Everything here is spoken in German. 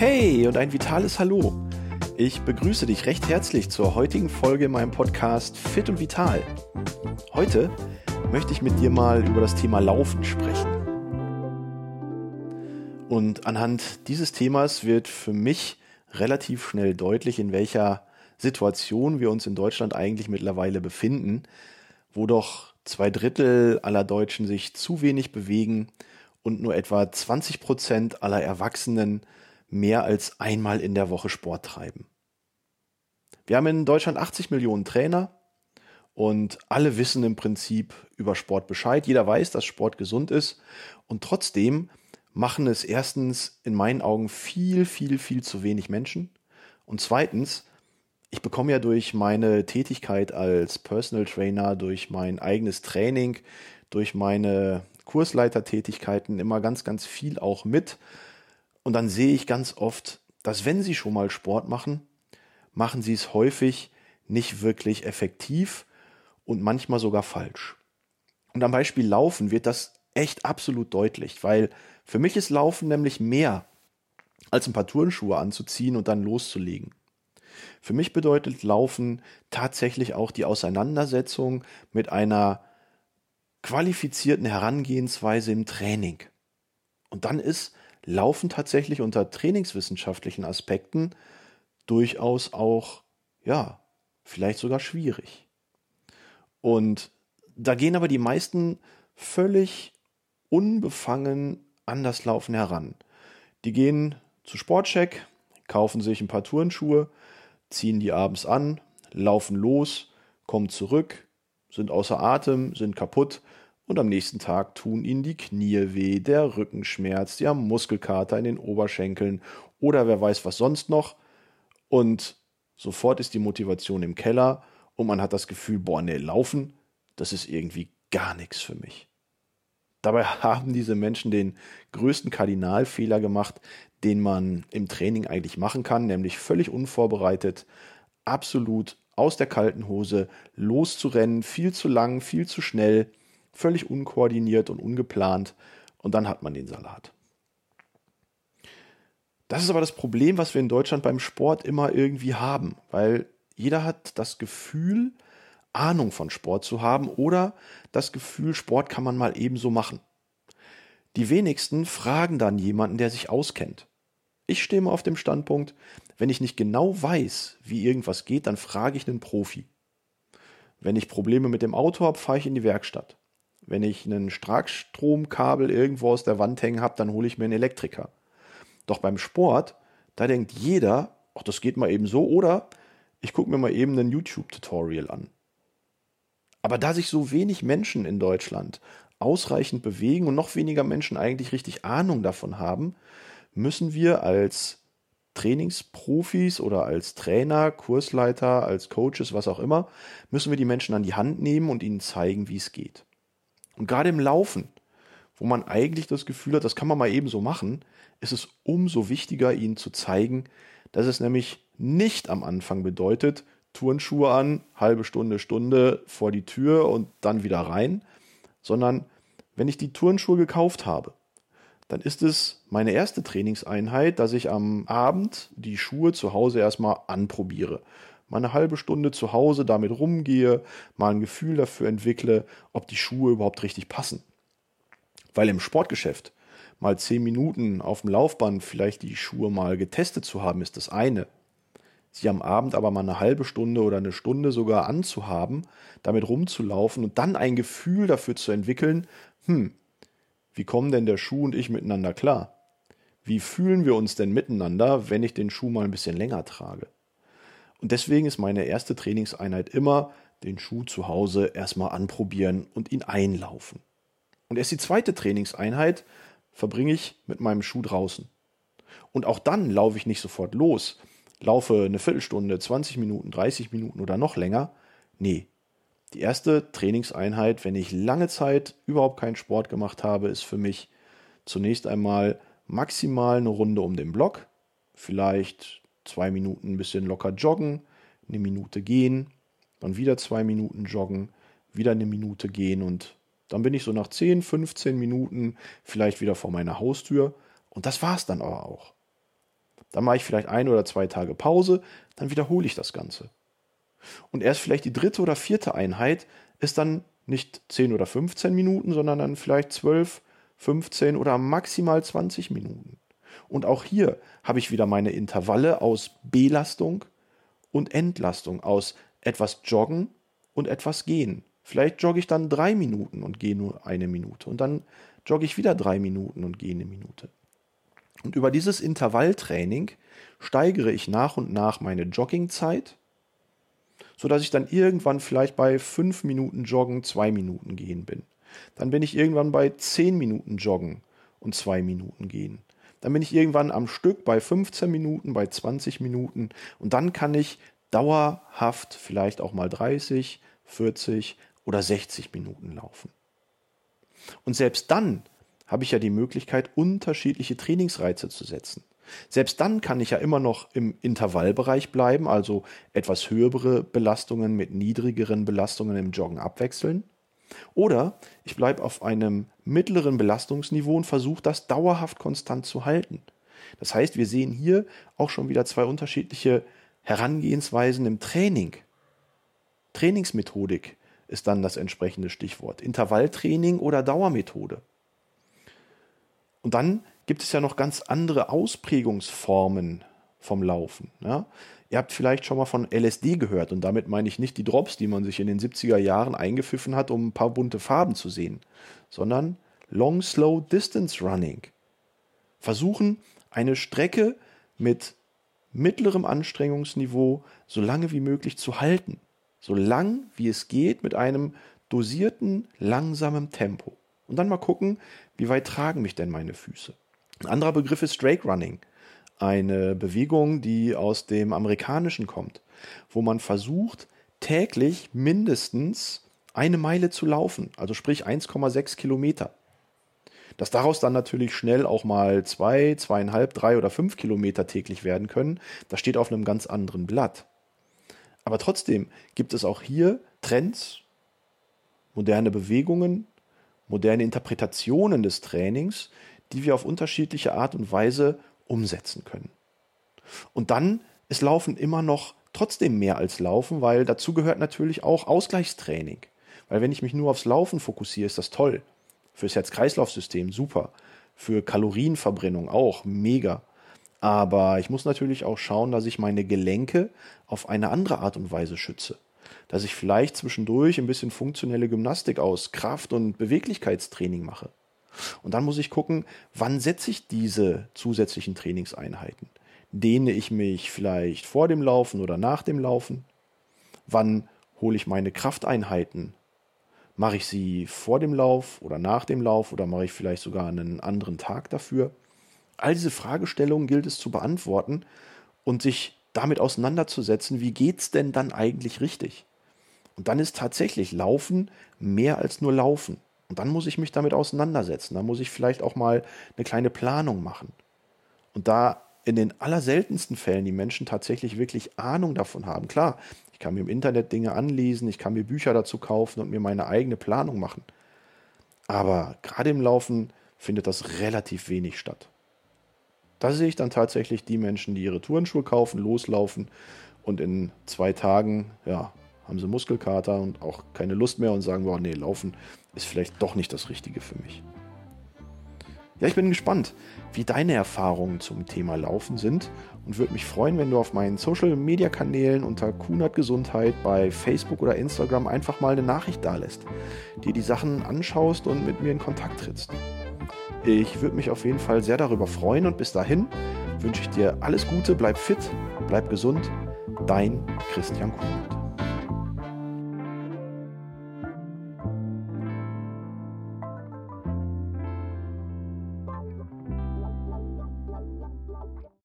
Hey und ein vitales Hallo. Ich begrüße dich recht herzlich zur heutigen Folge in meinem Podcast Fit und Vital. Heute möchte ich mit dir mal über das Thema Laufen sprechen. Und anhand dieses Themas wird für mich relativ schnell deutlich, in welcher Situation wir uns in Deutschland eigentlich mittlerweile befinden, wo doch zwei Drittel aller Deutschen sich zu wenig bewegen und nur etwa 20 Prozent aller Erwachsenen mehr als einmal in der Woche Sport treiben. Wir haben in Deutschland 80 Millionen Trainer und alle wissen im Prinzip über Sport Bescheid. Jeder weiß, dass Sport gesund ist und trotzdem machen es erstens in meinen Augen viel, viel, viel zu wenig Menschen und zweitens, ich bekomme ja durch meine Tätigkeit als Personal Trainer, durch mein eigenes Training, durch meine Kursleitertätigkeiten immer ganz, ganz viel auch mit und dann sehe ich ganz oft, dass wenn sie schon mal Sport machen, machen sie es häufig nicht wirklich effektiv und manchmal sogar falsch. Und am Beispiel Laufen wird das echt absolut deutlich, weil für mich ist Laufen nämlich mehr als ein paar Turnschuhe anzuziehen und dann loszulegen. Für mich bedeutet Laufen tatsächlich auch die Auseinandersetzung mit einer qualifizierten Herangehensweise im Training. Und dann ist laufen tatsächlich unter trainingswissenschaftlichen Aspekten durchaus auch, ja, vielleicht sogar schwierig. Und da gehen aber die meisten völlig unbefangen an das Laufen heran. Die gehen zu Sportcheck, kaufen sich ein paar Turnschuhe, ziehen die abends an, laufen los, kommen zurück, sind außer Atem, sind kaputt und am nächsten Tag tun ihnen die Knie weh, der Rückenschmerz, sie haben Muskelkater in den Oberschenkeln oder wer weiß was sonst noch. Und sofort ist die Motivation im Keller und man hat das Gefühl, boah, nee, laufen, das ist irgendwie gar nichts für mich. Dabei haben diese Menschen den größten Kardinalfehler gemacht, den man im Training eigentlich machen kann, nämlich völlig unvorbereitet, absolut aus der kalten Hose loszurennen, viel zu lang, viel zu schnell Völlig unkoordiniert und ungeplant. Und dann hat man den Salat. Das ist aber das Problem, was wir in Deutschland beim Sport immer irgendwie haben, weil jeder hat das Gefühl, Ahnung von Sport zu haben oder das Gefühl, Sport kann man mal ebenso machen. Die wenigsten fragen dann jemanden, der sich auskennt. Ich stehe mal auf dem Standpunkt, wenn ich nicht genau weiß, wie irgendwas geht, dann frage ich einen Profi. Wenn ich Probleme mit dem Auto habe, fahre ich in die Werkstatt. Wenn ich einen Starkstromkabel irgendwo aus der Wand hängen habe, dann hole ich mir einen Elektriker. Doch beim Sport, da denkt jeder, ach, das geht mal eben so, oder ich gucke mir mal eben ein YouTube-Tutorial an. Aber da sich so wenig Menschen in Deutschland ausreichend bewegen und noch weniger Menschen eigentlich richtig Ahnung davon haben, müssen wir als Trainingsprofis oder als Trainer, Kursleiter, als Coaches, was auch immer, müssen wir die Menschen an die Hand nehmen und ihnen zeigen, wie es geht. Und gerade im Laufen, wo man eigentlich das Gefühl hat, das kann man mal eben so machen, ist es umso wichtiger, ihnen zu zeigen, dass es nämlich nicht am Anfang bedeutet, Turnschuhe an, halbe Stunde, Stunde vor die Tür und dann wieder rein, sondern wenn ich die Turnschuhe gekauft habe, dann ist es meine erste Trainingseinheit, dass ich am Abend die Schuhe zu Hause erstmal anprobiere mal eine halbe Stunde zu Hause damit rumgehe, mal ein Gefühl dafür entwickle, ob die Schuhe überhaupt richtig passen. Weil im Sportgeschäft mal zehn Minuten auf dem Laufband vielleicht die Schuhe mal getestet zu haben, ist das eine. Sie am Abend aber mal eine halbe Stunde oder eine Stunde sogar anzuhaben, damit rumzulaufen und dann ein Gefühl dafür zu entwickeln, hm, wie kommen denn der Schuh und ich miteinander klar? Wie fühlen wir uns denn miteinander, wenn ich den Schuh mal ein bisschen länger trage? Und deswegen ist meine erste Trainingseinheit immer den Schuh zu Hause erstmal anprobieren und ihn einlaufen. Und erst die zweite Trainingseinheit verbringe ich mit meinem Schuh draußen. Und auch dann laufe ich nicht sofort los, laufe eine Viertelstunde, 20 Minuten, 30 Minuten oder noch länger. Nee. Die erste Trainingseinheit, wenn ich lange Zeit überhaupt keinen Sport gemacht habe, ist für mich zunächst einmal maximal eine Runde um den Block, vielleicht zwei Minuten ein bisschen locker joggen, eine Minute gehen, dann wieder zwei Minuten joggen, wieder eine Minute gehen und Dann bin ich so nach 10, 15 Minuten vielleicht wieder vor meiner Haustür und das war es dann aber auch. Dann mache ich vielleicht ein oder zwei Tage Pause, dann wiederhole ich das Ganze. Und erst vielleicht die dritte oder vierte Einheit ist dann nicht 10 oder 15 Minuten, sondern dann vielleicht 12, 15 oder maximal 20 Minuten. Und auch hier habe ich wieder meine Intervalle aus Belastung und Entlastung, aus etwas Joggen und etwas Gehen. Vielleicht jogge ich dann drei Minuten und gehe nur eine Minute. Und dann jogge ich wieder drei Minuten und gehe eine Minute. Und über dieses Intervalltraining steigere ich nach und nach meine Joggingzeit, sodass ich dann irgendwann vielleicht bei fünf Minuten Joggen zwei Minuten gehen bin. Dann bin ich irgendwann bei zehn Minuten Joggen und zwei Minuten gehen. Dann bin ich irgendwann am Stück bei 15 Minuten, bei 20 Minuten und dann kann ich dauerhaft vielleicht auch mal 30, 40 oder 60 Minuten laufen. Und selbst dann habe ich ja die Möglichkeit, unterschiedliche Trainingsreize zu setzen. Selbst dann kann ich ja immer noch im Intervallbereich bleiben, also etwas höhere Belastungen mit niedrigeren Belastungen im Joggen abwechseln. Oder ich bleibe auf einem mittleren Belastungsniveau und versuche das dauerhaft konstant zu halten. Das heißt, wir sehen hier auch schon wieder zwei unterschiedliche Herangehensweisen im Training. Trainingsmethodik ist dann das entsprechende Stichwort. Intervalltraining oder Dauermethode. Und dann gibt es ja noch ganz andere Ausprägungsformen vom Laufen. Ja? Ihr habt vielleicht schon mal von LSD gehört und damit meine ich nicht die Drops, die man sich in den 70er Jahren eingepfiffen hat, um ein paar bunte Farben zu sehen, sondern Long Slow Distance Running. Versuchen, eine Strecke mit mittlerem Anstrengungsniveau so lange wie möglich zu halten. So lang wie es geht mit einem dosierten, langsamen Tempo. Und dann mal gucken, wie weit tragen mich denn meine Füße. Ein anderer Begriff ist Strake Running. Eine Bewegung, die aus dem Amerikanischen kommt, wo man versucht, täglich mindestens eine Meile zu laufen, also sprich 1,6 Kilometer. Dass daraus dann natürlich schnell auch mal zwei, zweieinhalb, drei oder fünf Kilometer täglich werden können, das steht auf einem ganz anderen Blatt. Aber trotzdem gibt es auch hier Trends, moderne Bewegungen, moderne Interpretationen des Trainings, die wir auf unterschiedliche Art und Weise umsetzen können. Und dann ist Laufen immer noch trotzdem mehr als Laufen, weil dazu gehört natürlich auch Ausgleichstraining. Weil wenn ich mich nur aufs Laufen fokussiere, ist das toll. Fürs Herz-Kreislauf-System super. Für Kalorienverbrennung auch mega. Aber ich muss natürlich auch schauen, dass ich meine Gelenke auf eine andere Art und Weise schütze dass ich vielleicht zwischendurch ein bisschen funktionelle Gymnastik aus Kraft- und Beweglichkeitstraining mache. Und dann muss ich gucken, wann setze ich diese zusätzlichen Trainingseinheiten? Dehne ich mich vielleicht vor dem Laufen oder nach dem Laufen? Wann hole ich meine Krafteinheiten? Mache ich sie vor dem Lauf oder nach dem Lauf oder mache ich vielleicht sogar einen anderen Tag dafür? All diese Fragestellungen gilt es zu beantworten und sich damit auseinanderzusetzen, wie geht's denn dann eigentlich richtig? Und dann ist tatsächlich Laufen mehr als nur Laufen. Und dann muss ich mich damit auseinandersetzen. Da muss ich vielleicht auch mal eine kleine Planung machen. Und da in den allerseltensten Fällen die Menschen tatsächlich wirklich Ahnung davon haben. Klar, ich kann mir im Internet Dinge anlesen, ich kann mir Bücher dazu kaufen und mir meine eigene Planung machen. Aber gerade im Laufen findet das relativ wenig statt. Da sehe ich dann tatsächlich die Menschen, die ihre Turnschuhe kaufen, loslaufen und in zwei Tagen, ja, haben sie Muskelkater und auch keine Lust mehr und sagen, boah, nee, laufen ist vielleicht doch nicht das Richtige für mich. Ja, ich bin gespannt, wie deine Erfahrungen zum Thema Laufen sind und würde mich freuen, wenn du auf meinen Social Media Kanälen unter Kunert Gesundheit bei Facebook oder Instagram einfach mal eine Nachricht dalässt, dir die Sachen anschaust und mit mir in Kontakt trittst. Ich würde mich auf jeden Fall sehr darüber freuen und bis dahin wünsche ich dir alles Gute, bleib fit, bleib gesund. Dein Christian Kuhnert.